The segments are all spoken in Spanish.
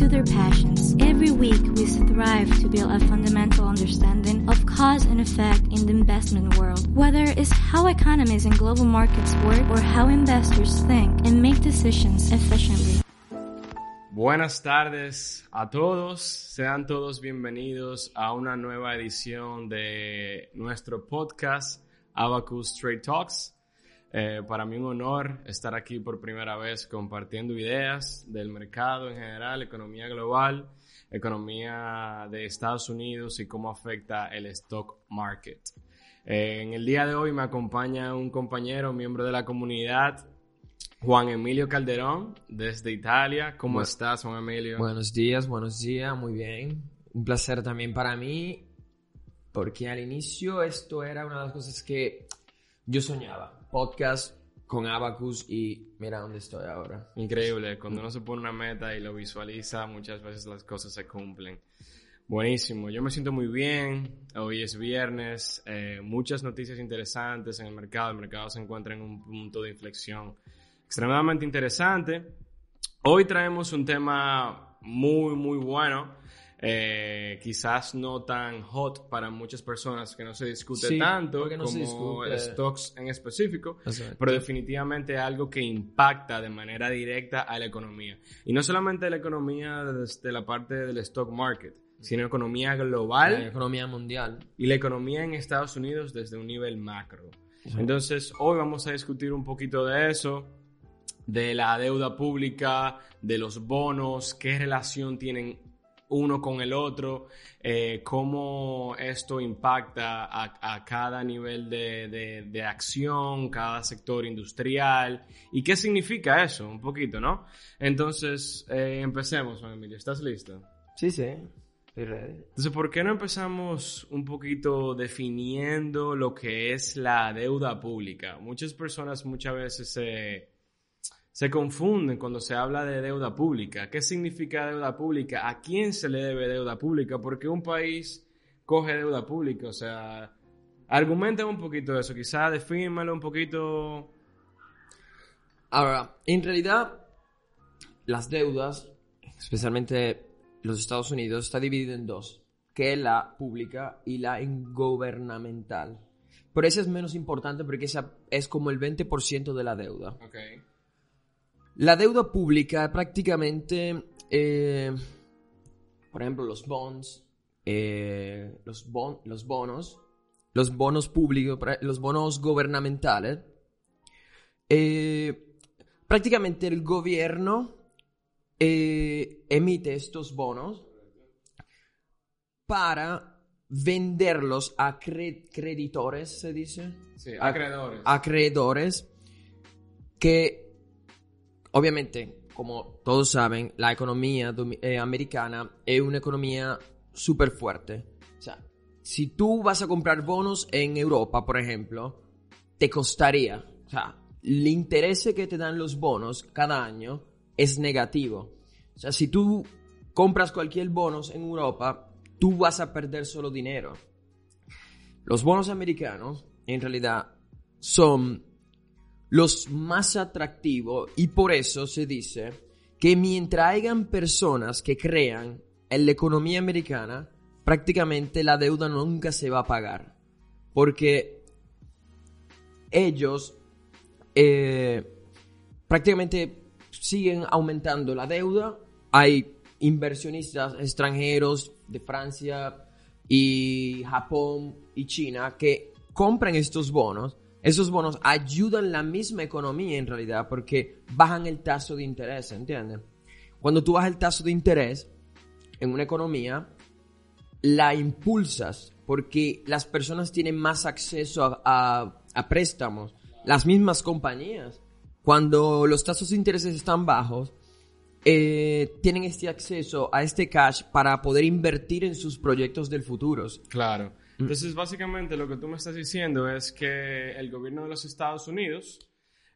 pursue their passions. Every week, we strive to build a fundamental understanding of cause and effect in the investment world, whether it's how economies and global markets work or how investors think and make decisions efficiently. Buenas tardes a todos, sean todos bienvenidos a una nueva edición de nuestro podcast Abacus Trade Talks. Eh, para mí un honor estar aquí por primera vez compartiendo ideas del mercado en general, economía global, economía de Estados Unidos y cómo afecta el stock market. Eh, en el día de hoy me acompaña un compañero, miembro de la comunidad, Juan Emilio Calderón, desde Italia. ¿Cómo estás, Juan Emilio? Buenos días, buenos días, muy bien. Un placer también para mí, porque al inicio esto era una de las cosas que yo soñaba. Podcast con Abacus y mira dónde estoy ahora. Increíble, cuando uno se pone una meta y lo visualiza, muchas veces las cosas se cumplen. Buenísimo, yo me siento muy bien, hoy es viernes, eh, muchas noticias interesantes en el mercado, el mercado se encuentra en un punto de inflexión extremadamente interesante. Hoy traemos un tema muy, muy bueno. Eh, quizás no tan hot para muchas personas que no se discute tanto como stocks en específico, pero definitivamente algo que impacta de manera directa a la economía. Y no solamente la economía desde la parte del stock market, sino economía global. La economía mundial. Y la economía en Estados Unidos desde un nivel macro. Entonces, hoy vamos a discutir un poquito de eso, de la deuda pública, de los bonos, qué relación tienen uno con el otro, eh, cómo esto impacta a, cada nivel de, acción, cada sector industrial y qué significa eso, un poquito, ¿no? Entonces, eh, empecemos, Juan Emilio, ¿estás listo? Sí, sí. Estoy ready. Entonces, ¿por qué no empezamos un poquito definiendo lo que es la deuda pública? Muchas personas muchas veces se se confunden cuando se habla de deuda pública. ¿Qué significa deuda pública? ¿A quién se le debe deuda pública? Porque un país coge deuda pública. O sea, argumenten un poquito eso. Quizás defínmelo un poquito. Ahora, en realidad, las deudas, especialmente los Estados Unidos, está dividido en dos, que es la pública y la gubernamental. Pero esa es menos importante porque esa es como el 20% de la deuda. Okay. La deuda pública prácticamente, eh, por ejemplo, los bonds, eh, los, los bonos, los bonos públicos, los bonos gubernamentales, eh, prácticamente el gobierno emite estos bonos para venderlos a creditores, se dice. Sí, acreedores. Acreedores que Obviamente, como todos saben, la economía eh, americana es una economía súper fuerte. O sea, si tú vas a comprar bonos en Europa, por ejemplo, te costaría, o sea, el interés que te dan los bonos cada año es negativo. O sea, si tú compras cualquier bonos en Europa, tú vas a perder solo dinero. Los bonos americanos, en realidad, son los más atractivos y por eso se dice que mientras hayan personas que crean en la economía americana, prácticamente la deuda nunca se va a pagar. Porque ellos eh, prácticamente siguen aumentando la deuda. Hay inversionistas extranjeros de Francia y Japón y China que compran estos bonos esos bonos ayudan la misma economía en realidad porque bajan el taso de interés, ¿entiendes? Cuando tú bajas el taso de interés en una economía, la impulsas porque las personas tienen más acceso a, préstamos, las mismas compañías. Cuando los tasos de interés están bajos, eh, tienen este acceso a este cash para poder invertir en sus proyectos del futuro. Claro. Entonces, básicamente lo que tú me estás diciendo es que el gobierno de los Estados Unidos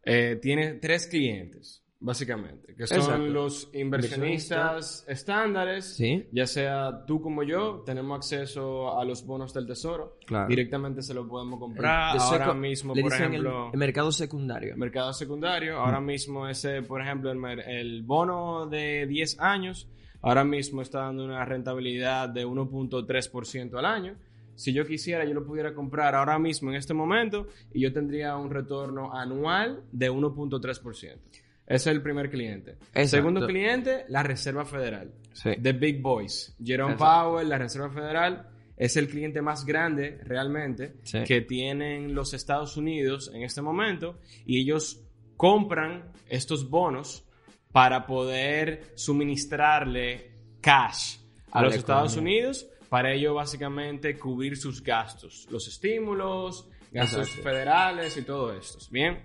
eh, tiene tres clientes. básicamente, que son Exacto. los inversionistas estándares, Sí. ya sea tú como yo, tenemos acceso a los bonos del tesoro, Claro. directamente se los podemos comprar, El ahora mismo, por el- ejemplo... el, mercado secundario. mercado secundario. Ahora mismo ese, por ejemplo, el, el bono de 10 años, ahora mismo está dando una rentabilidad de 1.3% al año. Si yo quisiera, yo lo pudiera comprar ahora mismo en este momento y yo tendría un retorno anual de 1.3%. Ese es el primer cliente. Exacto. Segundo cliente, la Reserva Federal. Sí. The Big Boys. Jerome Exacto. Powell, la Reserva Federal, es el cliente más grande realmente Sí. que tienen los Estados Unidos en este momento y ellos compran estos bonos para poder suministrarle cash a, A los Estados. Unidos para ello básicamente cubrir sus gastos, los estímulos, gastos Exacto. federales y todo esto. Bien.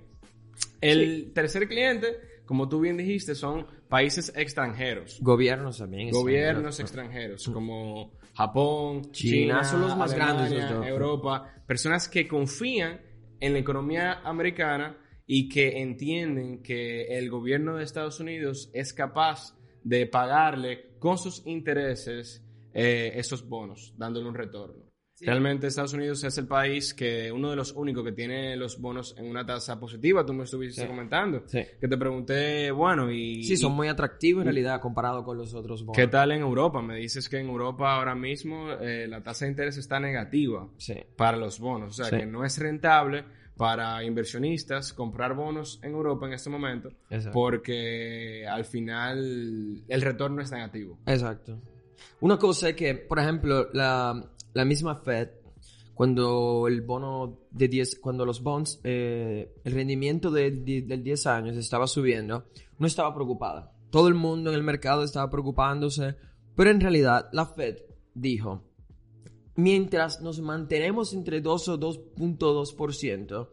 El tercer cliente, como tú bien dijiste, son países extranjeros. Gobiernos también. Gobiernos extranjeros. extranjeros como Japón, China, China, son los más Alemania, grandes. Europa, personas que confían en la economía americana y que entienden que el gobierno de Estados Unidos es capaz de pagarle con sus intereses eh, esos bonos, dándole un retorno. Realmente Estados Unidos es el país que uno de los únicos que tiene los bonos en una tasa positiva, tú me estuviste Sí. comentando. Sí. Que te pregunté, bueno, y... Sí, son y- muy atractivos en realidad comparado con los otros bonos. ¿Qué tal en Europa? Me dices que en Europa ahora mismo eh, la tasa de interés está negativa para los bonos. O sea, que no es rentable para inversionistas comprar bonos en Europa en este momento Exacto. porque al final el retorno es negativo. Exacto. Una cosa es que, por ejemplo, la, la misma Fed, cuando el bono de 10, cuando los bonds, eh, el rendimiento de, de- del 10 años estaba subiendo, no estaba preocupada. Todo el mundo en el mercado estaba preocupándose, pero en realidad la Fed dijo, mientras nos mantenemos entre 2 o 2.2%,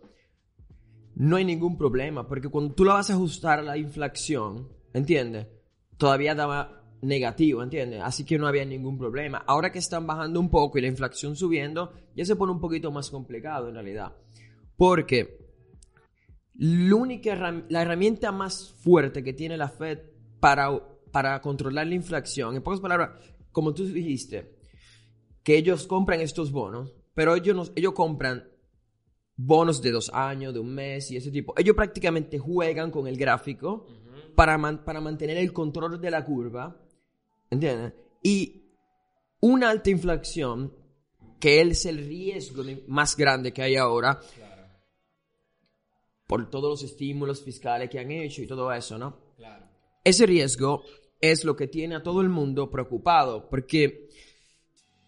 no hay ningún problema, porque cuando tú la vas a ajustar a la inflación, ¿entiendes? Todavía daba negativo, ¿entiendes? Así que no había ningún problema. Ahora que están bajando un poco y la inflación subiendo, ya se pone un poquito más complicado en realidad. Porque la única la herramienta más fuerte que tiene la Fed para, para controlar la inflación, en pocas palabras, como tú dijiste, que ellos compran estos bonos, pero ellos, no- ellos compran bonos de dos años, de un mes y ese tipo. Ellos prácticamente juegan con el gráfico para, man- para mantener el control de la curva, ¿entiendes? Y una alta inflación, que es el riesgo más grande que hay ahora, por todos los estímulos fiscales que han hecho y todo eso, ¿no? Ese riesgo es lo que tiene a todo el mundo preocupado, porque,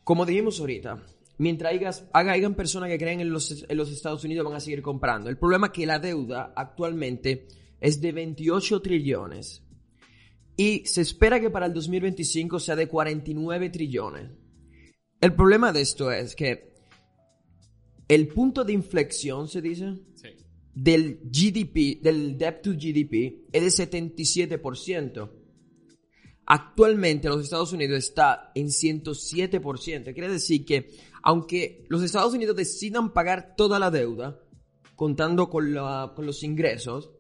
como dijimos ahorita, mientras hayas- haga- hayan personas que creen en los, en los Estados Unidos van a seguir comprando. El problema es que la deuda actualmente es de 28 trillones y se espera que para el 2025 sea de 49 trillones. El problema de esto es que el punto de inflexión, se dice, Sí. del GDP, del debt to GDP, es de 77%. Actualmente los Estados Unidos está en 107%. Quiere decir que aunque los Estados Unidos decidan pagar toda la deuda, contando con, la- con los ingresos,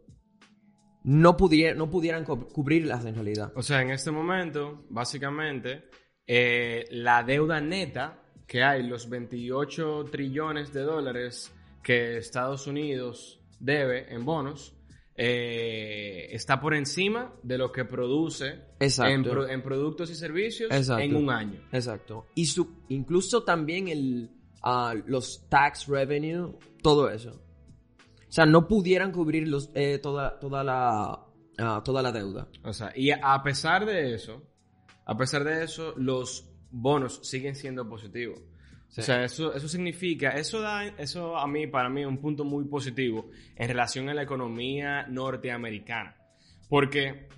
no, pudiera- no pudieran cu- cubrirlas en realidad. O sea, en este momento, básicamente, eh, la deuda neta que hay, los 28 trillones de dólares que Estados Unidos debe en bonos, eh, está por encima de lo que produce en, pro- en productos y servicios Exacto. en un año. Exacto. Y su, incluso también el, ah, los tax revenue, todo eso. O sea, no pudieran cubrir los, eh, toda, toda, la, ah, toda la deuda. O sea, y a pesar de eso, a pesar de eso, los bonos siguen siendo positivos. Sí. O sea, eso, eso significa, eso da, eso a mí, para mí, un punto muy positivo en relación a la economía norteamericana. Porque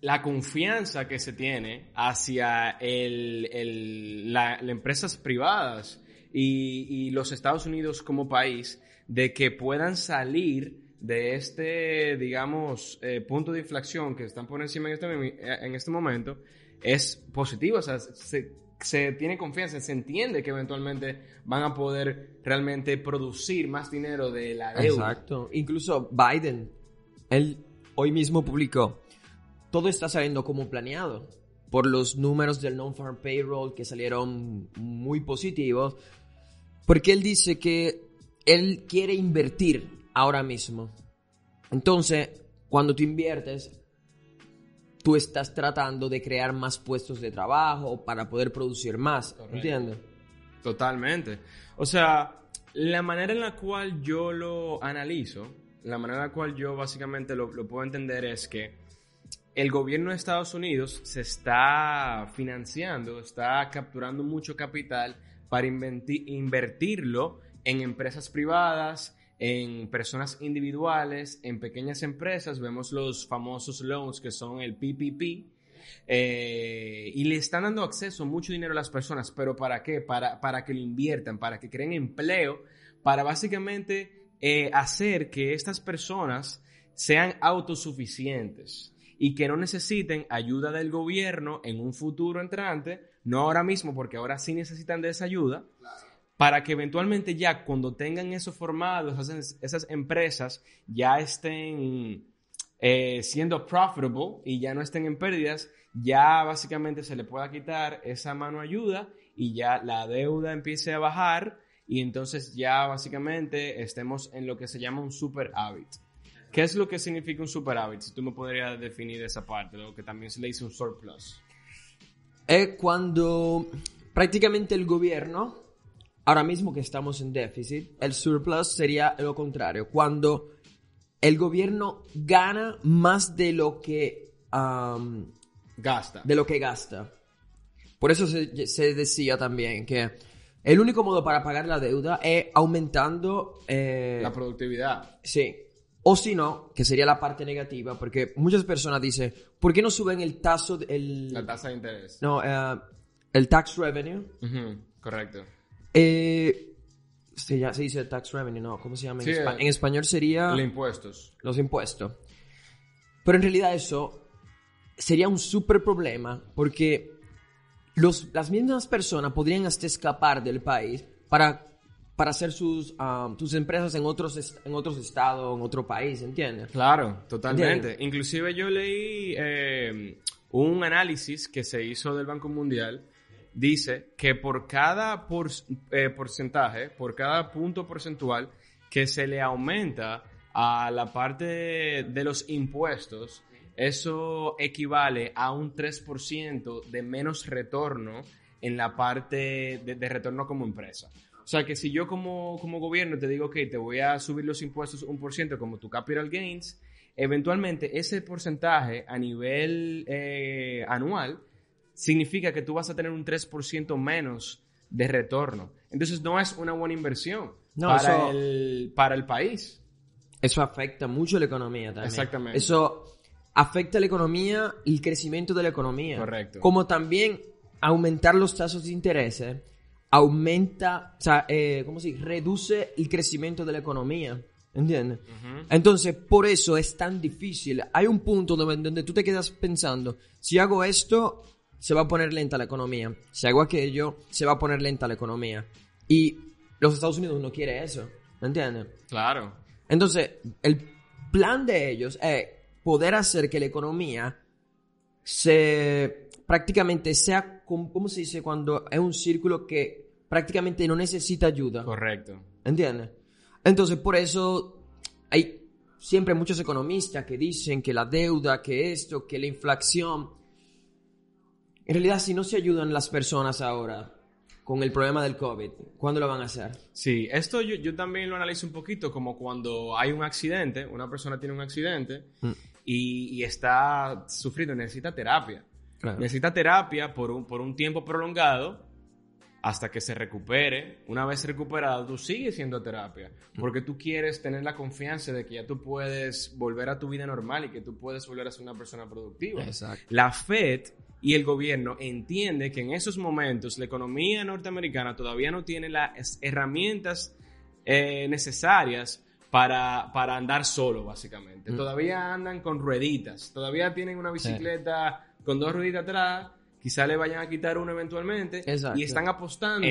la confianza que se tiene hacia el, el- la- las empresas privadas y, y los Estados Unidos como país de que puedan salir de este, digamos, eh, punto de inflación que están por encima en este, eh, en este momento es positivo. O sea, se, se tiene confianza, se entiende que eventualmente van a poder realmente producir más dinero de la deuda. Exacto. Incluso Biden, él hoy mismo publicó, todo está saliendo como planeado por los números del non-farm payroll que salieron muy positivos, porque él dice que él quiere invertir ahora mismo. Entonces, cuando tú inviertes, tú estás tratando de crear más puestos de trabajo para poder producir más, ¿entiendes? Totalmente. O sea, la manera en la cual yo lo analizo, la manera en la cual yo básicamente lo, lo puedo entender es que el gobierno de Estados Unidos se está financiando, está capturando mucho capital para invertirlo en empresas privadas, en personas individuales, en pequeñas empresas. Vemos los famosos loans que son el PPP. Eh, y le están dando acceso mucho dinero a las personas, pero ¿para qué? Para, para que lo inviertan, para que creen empleo, para básicamente eh, hacer que estas personas sean autosuficientes y que no necesiten ayuda del gobierno en un futuro entrante, no ahora mismo, porque ahora sí necesitan de esa ayuda, para que eventualmente ya cuando tengan eso formado, esas, esas empresas ya estén eh, siendo profitable y ya no estén en pérdidas, ya básicamente se le pueda quitar esa mano ayuda y ya la deuda empiece a bajar y entonces ya básicamente estemos en lo que se llama un super hábito. ¿Qué es lo que significa un superávit? Si tú me podrías definir esa parte, lo que también se le dice un surplus. Es cuando prácticamente el gobierno, ahora mismo que estamos en déficit, el surplus sería lo contrario, cuando el gobierno gana más de lo que gasta. De lo que gasta. Por eso se, decía también que el único modo para pagar la deuda es aumentando eh, la productividad. Sí, o si no, que sería la parte negativa, porque muchas personas dicen, ¿por qué no suben el taso, el... La tasa de interés. No, eh, el tax revenue. correcto. Eh, se, ya se dice tax revenue, ¿no? ¿Cómo se llama? en, eh, en, español sería... Los impuestos. Los impuestos. Pero en realidad eso sería un súper problema, porque los, las mismas personas podrían hasta escapar del país para para hacer sus, um, sus empresas en otros, en otros estados, en otro país, ¿entiendes? Claro, totalmente. Inclusive yo leí eh, un análisis que se hizo del Banco Mundial, dice que por cada eh, porcentaje, por cada punto porcentual que se le aumenta a la parte de, los impuestos, eso equivale a un 3% de menos retorno en la parte de retorno como empresa. O sea, que si yo como, como gobierno te digo, que te voy a subir los impuestos un por ciento como tu capital gains, eventualmente ese porcentaje a nivel eh, anual significa que tú vas a tener un 3% menos de retorno. Entonces no es una buena inversión para, el, para el país. Eso afecta mucho la economía también. Exactamente. Eso afecta la economía y el crecimiento de la economía. Correcto. Como también aumentar los tasas de interés aumenta, o sea, eh, ¿cómo se dice? Reduce el crecimiento de la economía. ¿Entiendes? Entonces, por eso es tan difícil. Hay un punto donde, donde tú te quedas pensando, si hago esto, se va a poner lenta la economía. Si hago aquello, se va a poner lenta la economía. Y los Estados Unidos no quiere eso. ¿Entiendes? Claro. Entonces, el plan de ellos es poder hacer que la economía se prácticamente sea, ¿cómo se dice? Cuando es un círculo que prácticamente no necesita ayuda. Correcto. ¿Entiendes? Entonces, por eso hay siempre muchos economistas que dicen que la deuda, que esto, que la inflación. En realidad, si no se ayudan las personas ahora con el problema del COVID, ¿cuándo lo van a hacer? Sí, esto yo, también lo analizo un poquito como cuando hay un accidente, una persona tiene un accidente mm. y, y, está sufriendo, necesita terapia. Necesita terapia por un, por un tiempo prolongado hasta que se recupere. Una vez recuperado, tú sigues siendo terapia, porque tú quieres tener la confianza de que ya tú puedes volver a tu vida normal y que tú puedes volver a ser una persona productiva. La Fed y el gobierno entiende que en esos momentos la economía norteamericana todavía no tiene las herramientas eh, necesarias para, para, andar solo, básicamente. Mm. Todavía andan con rueditas, todavía tienen una bicicleta con dos rueditas atrás, quizá le vayan a quitar uno eventualmente y están apostando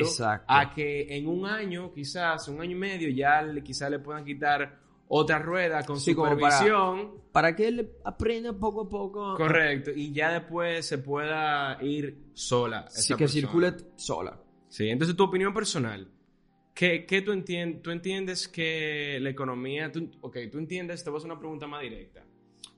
a que en un año, quizás un año y medio, ya le, quizá le puedan quitar otra rueda con Sí, como para- supervisión. Para que él aprenda poco a poco. Correcto, y ya después se pueda ir sola. Sí, esa que persona. circule sola. Sí, entonces tu opinión personal. ¿Qué, qué tú, entiendes, tú entiendes que la economía... Tú, ok, tú entiendes, te voy a hacer una pregunta más directa.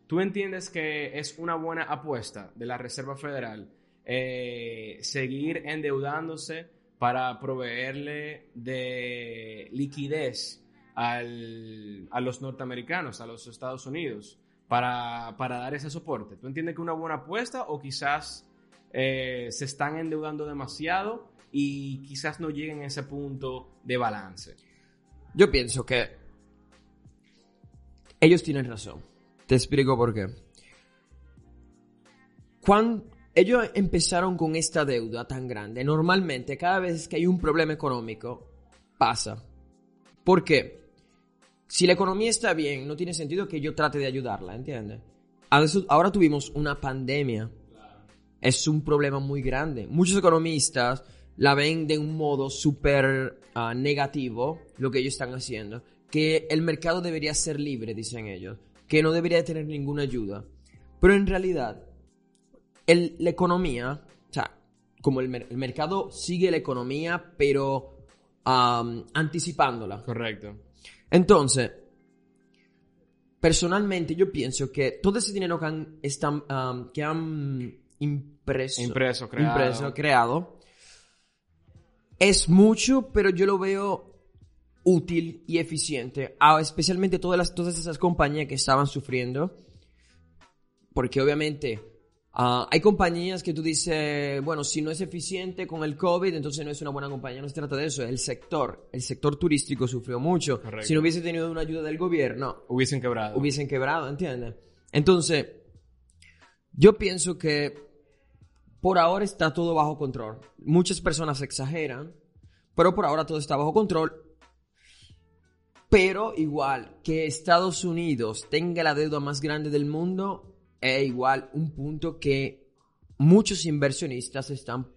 ¿Tú entiendes que es una buena apuesta de la Reserva Federal eh, seguir endeudándose para proveerle de liquidez al- a los norteamericanos, a los Estados Unidos, para, para dar ese soporte? ¿Tú entiendes que es una buena apuesta o quizás eh, se están endeudando demasiado y quizás no lleguen a ese punto de balance? Yo pienso que ellos tienen razón. Te explico por qué. Cuando ellos empezaron con esta deuda tan grande, normalmente cada vez que hay un problema económico, pasa. ¿Por qué? Si la economía está bien, no tiene sentido que yo trate de ayudarla, ¿entiendes? Ahora- tuvimos una pandemia. Es un problema muy grande. Muchos economistas la ven de un modo súper ah, negativo, lo que ellos están haciendo. Que el mercado debería ser libre, dicen ellos. Que no debería tener ninguna ayuda. Pero en realidad, el- la economía, o sea, como el, mer- el mercado sigue la economía, pero am, anticipándola. Correcto. Entonces, personalmente yo pienso que todo ese dinero que han, están, am, que han impreso, Impreso, creado. impreso, creado, es mucho, pero yo lo veo útil y eficiente, a especialmente todas, las, todas esas compañías que estaban sufriendo, porque obviamente ah, hay compañías que tú dices, bueno, si no es eficiente con el COVID, entonces no es una buena compañía, no se trata de eso, el sector, el sector turístico sufrió mucho, Correcto. si no hubiese tenido una ayuda del gobierno, Hubiesen quebrado. hubiesen quebrado, ¿entiendes? Entonces, yo pienso que por ahora está todo bajo control. Muchas personas exageran, pero por ahora todo está bajo control. Pero igual que Estados Unidos tenga la deuda más grande del mundo, es igual un punto que muchos inversionistas están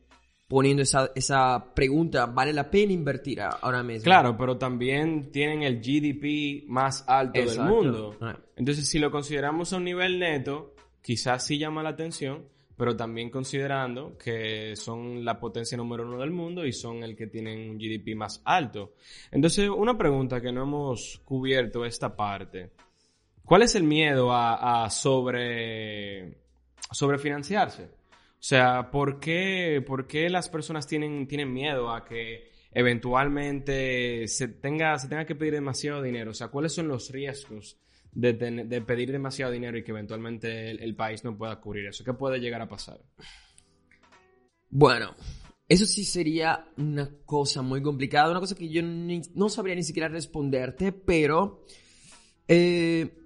poniendo esa, esa pregunta, ¿vale la pena invertir ahora mismo? Claro, pero también tienen el GDP más alto Exacto. del mundo. Ah. Entonces, si lo consideramos a un nivel neto, quizás sí llama la atención, pero también considerando que son la potencia número uno del mundo y son el que tienen un GDP más alto. Entonces, una pregunta que no hemos cubierto esta parte. ¿Cuál es el miedo a, a sobre, sobrefinanciarse? O sea, ¿por qué, por qué las personas tienen, tienen miedo a que eventualmente se tenga, se tenga que pedir demasiado dinero? O sea, ¿cuáles son los riesgos de, de pedir demasiado dinero y que eventualmente el, país no pueda cubrir eso? ¿Qué puede llegar a pasar? Bueno, eso sí sería una cosa muy complicada, una cosa que yo no sabría ni siquiera responderte, pero eh,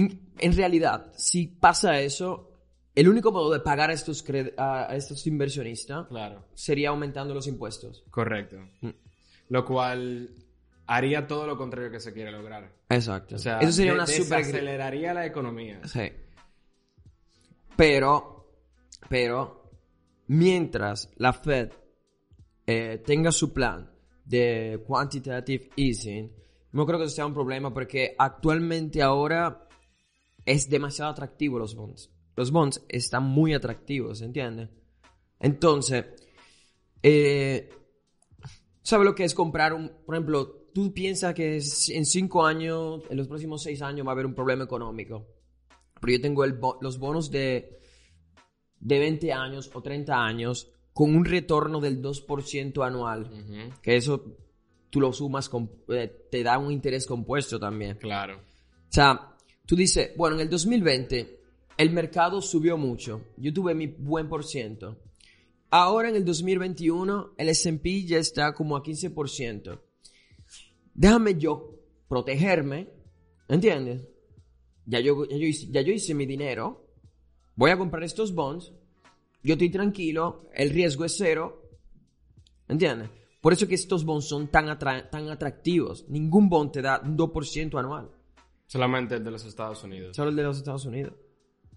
en realidad, si pasa eso, el único modo de pagar a estos, a, estos inversionistas Claro. sería aumentando los impuestos. Correcto. Mm. Lo cual haría todo lo contrario que se quiere lograr. Exacto. O sea, eso sería una super... desaceleraría la economía. Sí. Pero, pero, mientras la Fed eh, tenga su plan de quantitative easing, no creo que eso sea un problema porque actualmente ahora es demasiado atractivo los bonds. Los bonds están muy atractivos, ¿entiendes? Entonces, eh, ¿sabe lo que es comprar un, por ejemplo, tú piensas que en cinco años, en los próximos seis años va a haber un problema económico? Pero yo tengo el bo- los bonos de, de 20 años o 30 años con un retorno del 2% anual. Que eso tú lo sumas, con, eh, te da un interés compuesto también. Claro. O sea, tú dices, bueno, en el 2020 el mercado subió mucho. Yo tuve mi buen por ciento. Ahora en el 2021 el S&P ya está como a 15%. Déjame yo protegerme, ¿entiendes? Ya yo, ya yo, hice, ya yo hice mi dinero. Voy a comprar estos bonds. Yo estoy tranquilo. El riesgo es cero. ¿Entiendes? Por eso que estos bonds son tan, atra- tan atractivos. Ningún bond te da un 2% anual. Solamente de los Estados Unidos. Solo el de los Estados Unidos.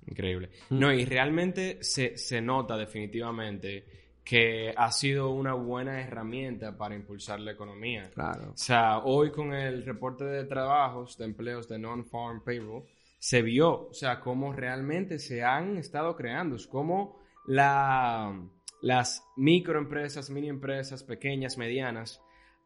Increíble. Mm. No, y realmente se, se nota definitivamente que ha sido una buena herramienta para impulsar la economía. Claro. O sea, hoy con el reporte de trabajos, de empleos de non-farm payroll, se vio, o sea, cómo realmente se han estado creando, cómo la, las microempresas, mini empresas, pequeñas, medianas,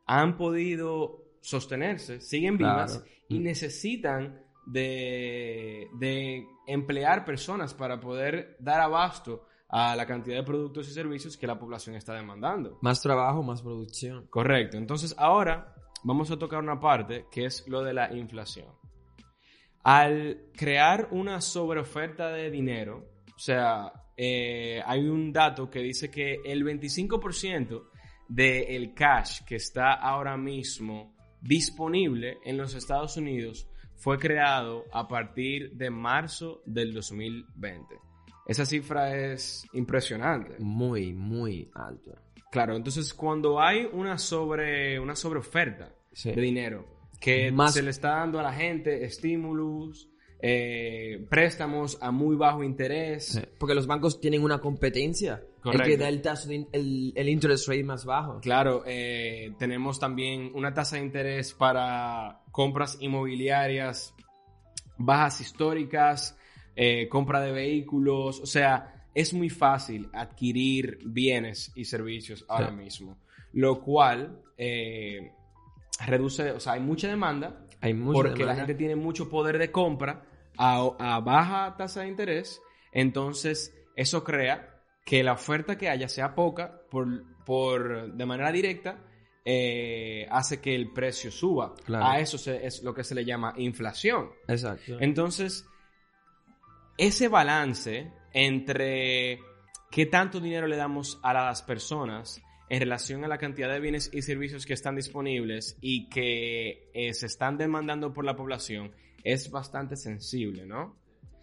han podido sostenerse, siguen vivas Claro. y necesitan de, de emplear personas para poder dar abasto a la cantidad de productos y servicios que la población está demandando. Más trabajo, más producción. Correcto. Entonces ahora vamos a tocar una parte que es lo de la inflación. Al crear una sobreoferta de dinero, o sea, eh, hay un dato que dice que el 25% del cash que está ahora mismo disponible en los Estados Unidos fue creado a partir de marzo del 2020. Esa cifra es impresionante. Muy, muy alto. Claro, entonces cuando hay una sobre una sobreoferta Sí. de dinero que Más- se le está dando a la gente estímulos, eh, préstamos a muy bajo interés, Sí, Porque los bancos tienen una competencia. Correcto. El que da el, in- el, el interest rate más bajo. claro, eh, tenemos también una tasa de interés para compras inmobiliarias bajas históricas, eh, compra de vehículos, o sea, es muy fácil adquirir bienes y servicios ahora Sí. mismo, lo cual eh, reduce, o sea, hay mucha demanda, Hay mucha porque la gente tiene mucho poder de compra a, a baja tasa de interés, entonces eso crea que la oferta que haya sea poca por, por de manera directa eh, hace que el precio suba. Claro. A eso se- es lo que se le llama inflación. Exacto. Entonces, ese balance entre qué tanto dinero le damos a las personas en relación a la cantidad de bienes y servicios que están disponibles y que eh, se están demandando por la población es bastante sensible, ¿no?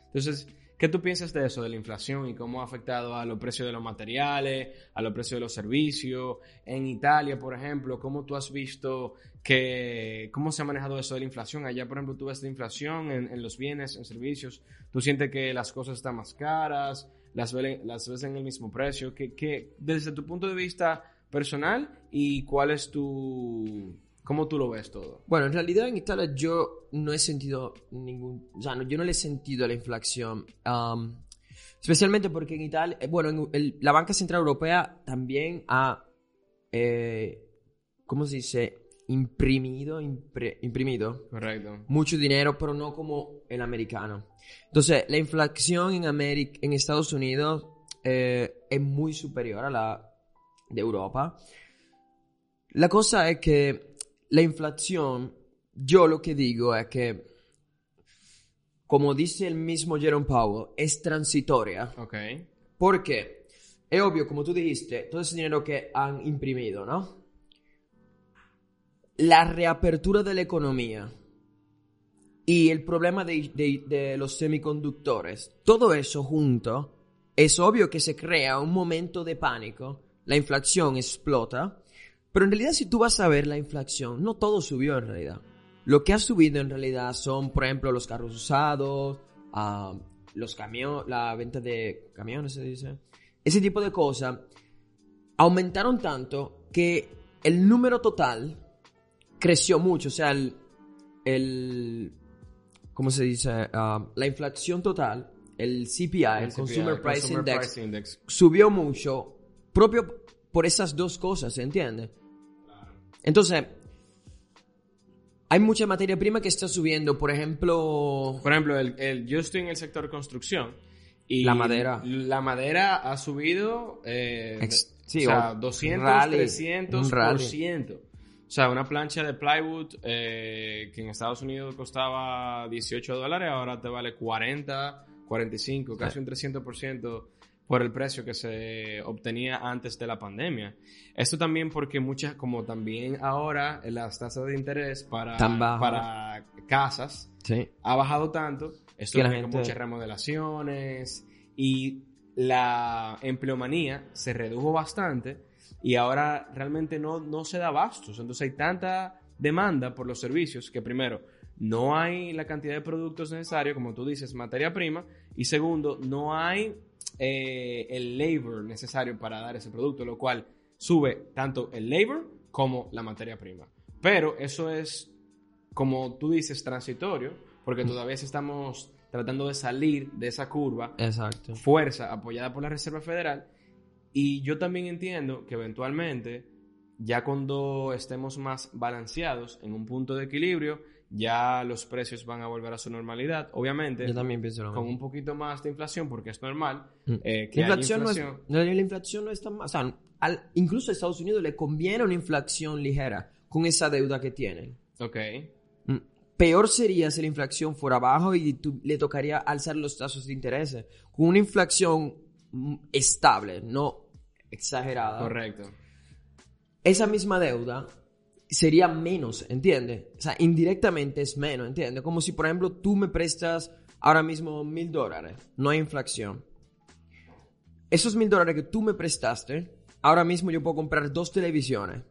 Entonces, ¿qué tú piensas de eso, de la inflación y cómo ha afectado a los precios de los materiales, a los precios de los servicios? En Italia, por ejemplo, ¿cómo tú has visto que, cómo se ha manejado eso de la inflación? Allá, por ejemplo, tú ves la inflación en, en los bienes, en servicios, tú sientes que las cosas están más caras, las, ve- las ves en el mismo precio, que, que desde tu punto de vista personal y cuál es tu, cómo tú lo ves todo. Bueno, en realidad en Italia yo no he sentido ningún... O sea, no- yo no le he sentido la inflación. um, especialmente porque en Italia... eh, Bueno, en el- la Banca Central Europea también ha... eh, ¿Cómo se dice? Imprimido, impre- imprimido Correcto. mucho dinero, pero no como el americano. Entonces, la inflación en, América, en Estados Unidos eh, es muy superior a la de Europa. La cosa es que la inflación, yo lo que digo es que, como dice el mismo Jerome Powell, es transitoria. Ok. Porque es obvio, como tú dijiste, todo ese dinero que han imprimido, ¿no? La reapertura de la economía y el problema de, de- de los semiconductores, todo eso junto, es obvio que se crea un momento de pánico, la inflación explota, pero en realidad si tú vas a ver la inflación, no todo subió en realidad. Lo que ha subido en realidad son, por ejemplo, los carros usados, ah, los camiones, la venta de camiones, se dice. Ese tipo de cosas aumentaron tanto que el número total creció mucho. O sea, el, el ¿cómo se dice? Ah, la inflación total, el CPI, el, CPI, Consumer, Price, Consumer Index, Price Index. subió mucho propio por esas dos cosas, ¿se entiende? Entonces, hay mucha materia prima que está subiendo, por ejemplo, Por ejemplo, el, el- yo estoy en el sector construcción y La madera. La madera ha subido eh, Ex- sí, o sea, o- 200, rally, 300 un rally. por ciento. O sea, una plancha de plywood eh, que en Estados Unidos costaba 18 dólares, ahora te vale 40, 45, casi un 300% por el precio que se obtenía antes de la pandemia. Esto también porque muchas, como también ahora las tasas de interés para, para casas sí, ha bajado tanto, esto Que la tiene gente- muchas remodelaciones y la empleomanía se redujo bastante y ahora realmente no, no se da abastos. Entonces hay tanta demanda por los servicios que primero, no hay la cantidad de productos necesarios, como tú dices, materia prima, y segundo, no hay eh, el labor necesario para dar ese producto, lo cual sube tanto el labor como la materia prima. Pero eso es, como tú dices, transitorio, porque todavía estamos tratando de salir de esa curva. Exacto. Fuerza apoyada por la Reserva Federal. Y yo también entiendo que eventualmente, ya cuando estemos más balanceados en un punto de equilibrio, ya los precios van a volver a su normalidad. Obviamente, Yo también pienso lo con mismo. un poquito más de inflación, porque es normal. Mm. eh, que La haya inflación, no es, inflación. no, la inflación no es tan... O sea, al- incluso a Estados Unidos le conviene una inflación ligera con esa deuda que tienen. Ok. Mm. Peor sería si la inflación fuera bajo y le tocaría alzar los tasas de interés. Con una inflación mm, estable, no exagerada. Correcto. Esa misma deuda sería menos, ¿entiendes? O sea, indirectamente es menos, ¿entiendes? Como si, por ejemplo, tú me prestas ahora mismo mil dólares, no hay inflación. Esos mil dólares que tú me prestaste, ahora mismo yo puedo comprar dos televisiones.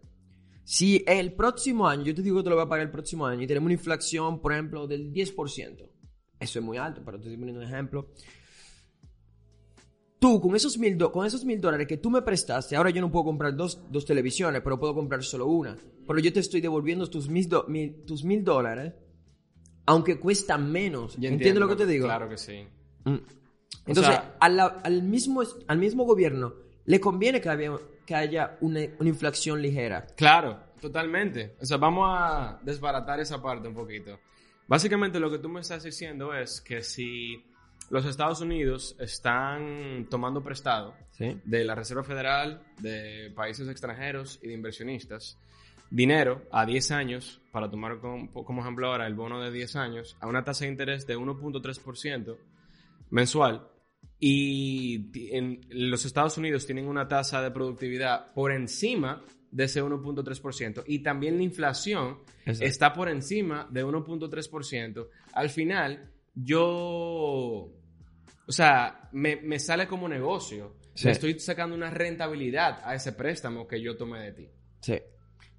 Si el próximo año, yo te digo que te lo voy a pagar el próximo año y tenemos una inflación, por ejemplo, del 10%, eso es muy alto, pero te estoy poniendo un ejemplo. Tú, con esos mil, do- con esos mil dólares que tú me prestaste, ahora yo no puedo comprar dos, dos televisiones, pero puedo comprar solo una. Pero yo te estoy devolviendo tus mil, do- mil- tus mil dólares, aunque cuesta menos. ¿Entiendes entiendo, lo que te digo? Claro que sí. Mm. Entonces, sea- a la- al, mismo, al mismo gobierno le conviene que haya, que haya una, una inflación ligera. Claro, totalmente. O sea, vamos a desbaratar esa parte un poquito. Básicamente lo que tú me estás diciendo es que si los Estados Unidos están tomando prestado ¿Sí? de la Reserva Federal, de países extranjeros y de inversionistas, dinero a 10 años, para tomar como, como ejemplo ahora el bono de 10 años, a una tasa de interés de 1.3% mensual, y en los Estados Unidos tienen una tasa de productividad por encima de ese 1.3%, y también la inflación Exacto. está por encima de 1.3%, al final yo, o sea, me, me sale como negocio. Sí. Le estoy sacando una rentabilidad a ese préstamo que yo tomé de ti. Sí.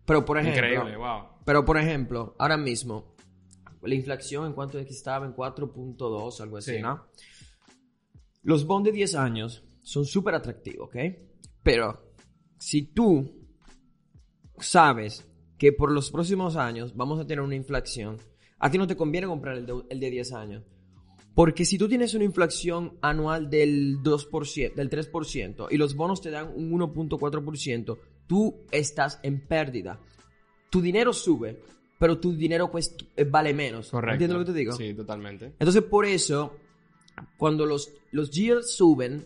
Pero por ejemplo, Increíble, wow. pero por ejemplo, ahora mismo, la inflación en cuanto a que estaba en 4.2, algo así, Sí. ¿no? Los bonds de 10 años son súper atractivos, ¿ok? Pero si tú sabes que por los próximos años vamos a tener una inflación, a ti no te conviene comprar el de, el de 10 años. Porque si tú tienes una inflación anual del 2%, del 3%, y los bonos te dan un 1.4%, tú estás en pérdida. Tu dinero sube, pero tu dinero cuesta- eh, vale menos. Correcto. ¿Entiendes lo que te digo? Sí, totalmente. Entonces, por eso, cuando los, los yields suben,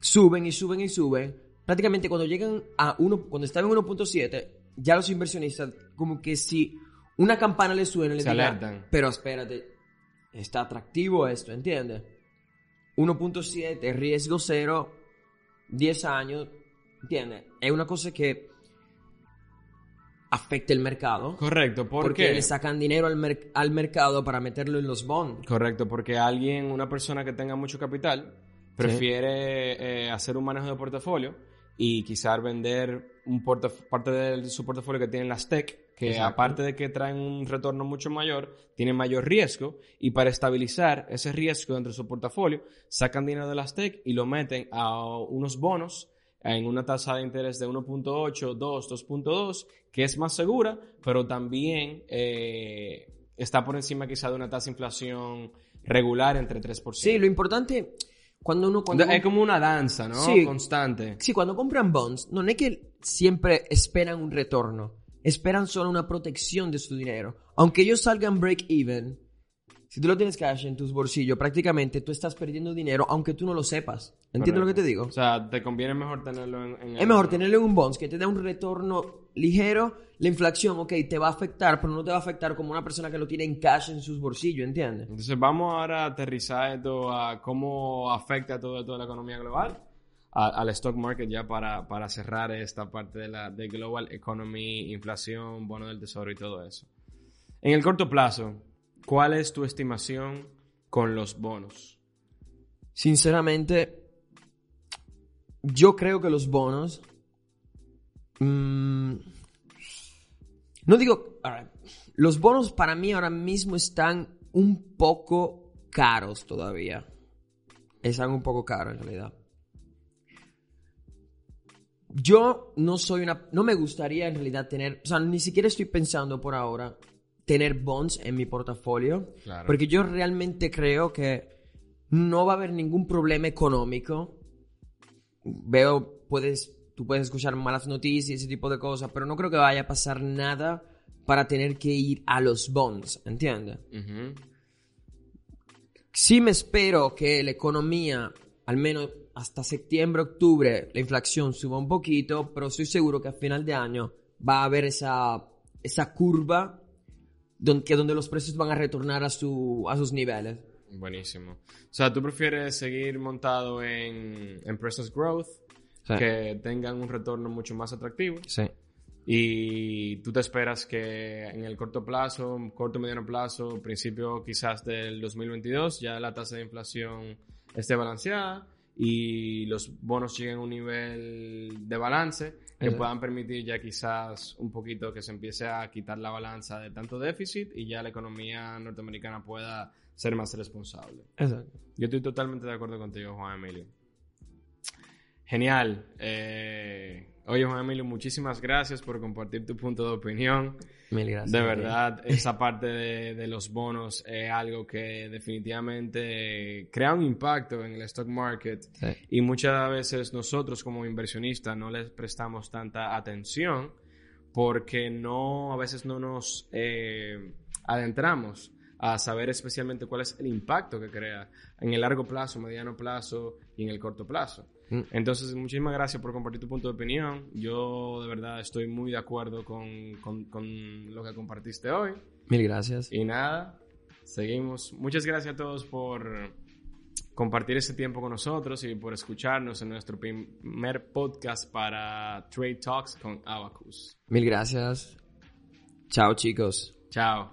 suben y suben y suben, prácticamente cuando llegan a uno, cuando están en 1.7, ya los inversionistas, como que si una campana les suena, les Se diga, alertan. pero espérate, está atractivo esto, ¿entiendes? 1.7, riesgo cero, 10 años, ¿entiendes? Es una cosa que afecta el mercado. Correcto, ¿por porque qué? le sacan dinero al, mer- al mercado para meterlo en los bonds. Correcto, porque alguien, una persona que tenga mucho capital, prefiere eh, hacer un manejo de portafolio y quizás vender un parte de su portafolio que tienen las tech, que Exacto. aparte de que traen un retorno mucho mayor, tienen mayor riesgo y para estabilizar ese riesgo dentro de su portafolio, sacan dinero de las tech y lo meten a unos bonos en una tasa de interés de 1.8, 2, 2.2, que es más segura, pero también eh, está por encima quizá de una tasa de inflación regular entre 3%. Sí, lo importante cuando uno cuando es como una danza, ¿no? Sí. Constante. sí, cuando compran bonds, no es que siempre esperan un retorno, esperan solo una protección de su dinero. Aunque ellos salgan break even, si tú lo tienes cash en tus bolsillos, prácticamente tú estás perdiendo dinero aunque tú no lo sepas. ¿Entiendes lo que te digo? O sea, te conviene mejor tenerlo en... en Es mejor tenerlo en un bonds que te da un retorno ligero. La inflación, ok, te va a afectar, pero no te va a afectar como una persona que lo tiene en cash en sus bolsillos, ¿entiendes? Entonces vamos ahora a aterrizar esto a cómo afecta todo esto de la economía global, al stock market ya para, para cerrar esta parte de la de global economy, inflación, bono del tesoro y todo eso. En el corto plazo, ¿cuál es tu estimación con los bonos? Sinceramente, yo creo que los bonos. mm, no digo. los bonos para mí ahora mismo están un poco caros todavía. es algo un poco caro en realidad. Yo no soy una... No me gustaría en realidad tener... O sea, ni siquiera estoy pensando por ahora tener bonds en mi portafolio. Claro. Porque yo realmente creo que no va a haber ningún problema económico. Veo, puedes, tú puedes escuchar malas noticias y ese tipo de cosas, pero no creo que vaya a pasar nada para tener que ir a los bonds, ¿entiendes? Sí me espero que la economía, al menos hasta septiembre, octubre, la inflación suba un poquito, pero estoy seguro que a final de año va a haber esa, esa curva donde, que donde los precios van a retornar a, su, a sus niveles. Buenísimo. O sea, ¿tú prefieres seguir montado en empresas growth Sí. que tengan un retorno mucho más atractivo? Sí. Y tú te esperas que en el corto plazo, corto mediano plazo, principio quizás del 2022, ya la tasa de inflación esté balanceada y los bonos lleguen a un nivel de balance que Exacto. puedan permitir ya quizás un poquito que se empiece a quitar la balanza de tanto déficit y ya la economía norteamericana pueda ser más responsable. Exacto. Yo estoy totalmente de acuerdo contigo, Juan Emilio. Genial. Eh, oye, Juan Emilio, muchísimas gracias por compartir tu punto de opinión. Mil gracias. De verdad, esa parte de, de los bonos es algo que definitivamente crea un impacto en el stock market Sí. y muchas veces nosotros como inversionistas no les prestamos tanta atención porque no, a veces no nos eh, adentramos a saber especialmente cuál es el impacto que crea en el largo plazo, mediano plazo y en el corto plazo. Mm. Entonces, muchísimas gracias por compartir tu punto de opinión. Yo de verdad estoy muy de acuerdo con, con- con lo que compartiste hoy. Mil gracias. Y nada, seguimos. Muchas gracias a todos por compartir este tiempo con nosotros y por escucharnos en nuestro primer podcast para Trade Talks con Abacus. Mil gracias. Chao, chicos. Chao.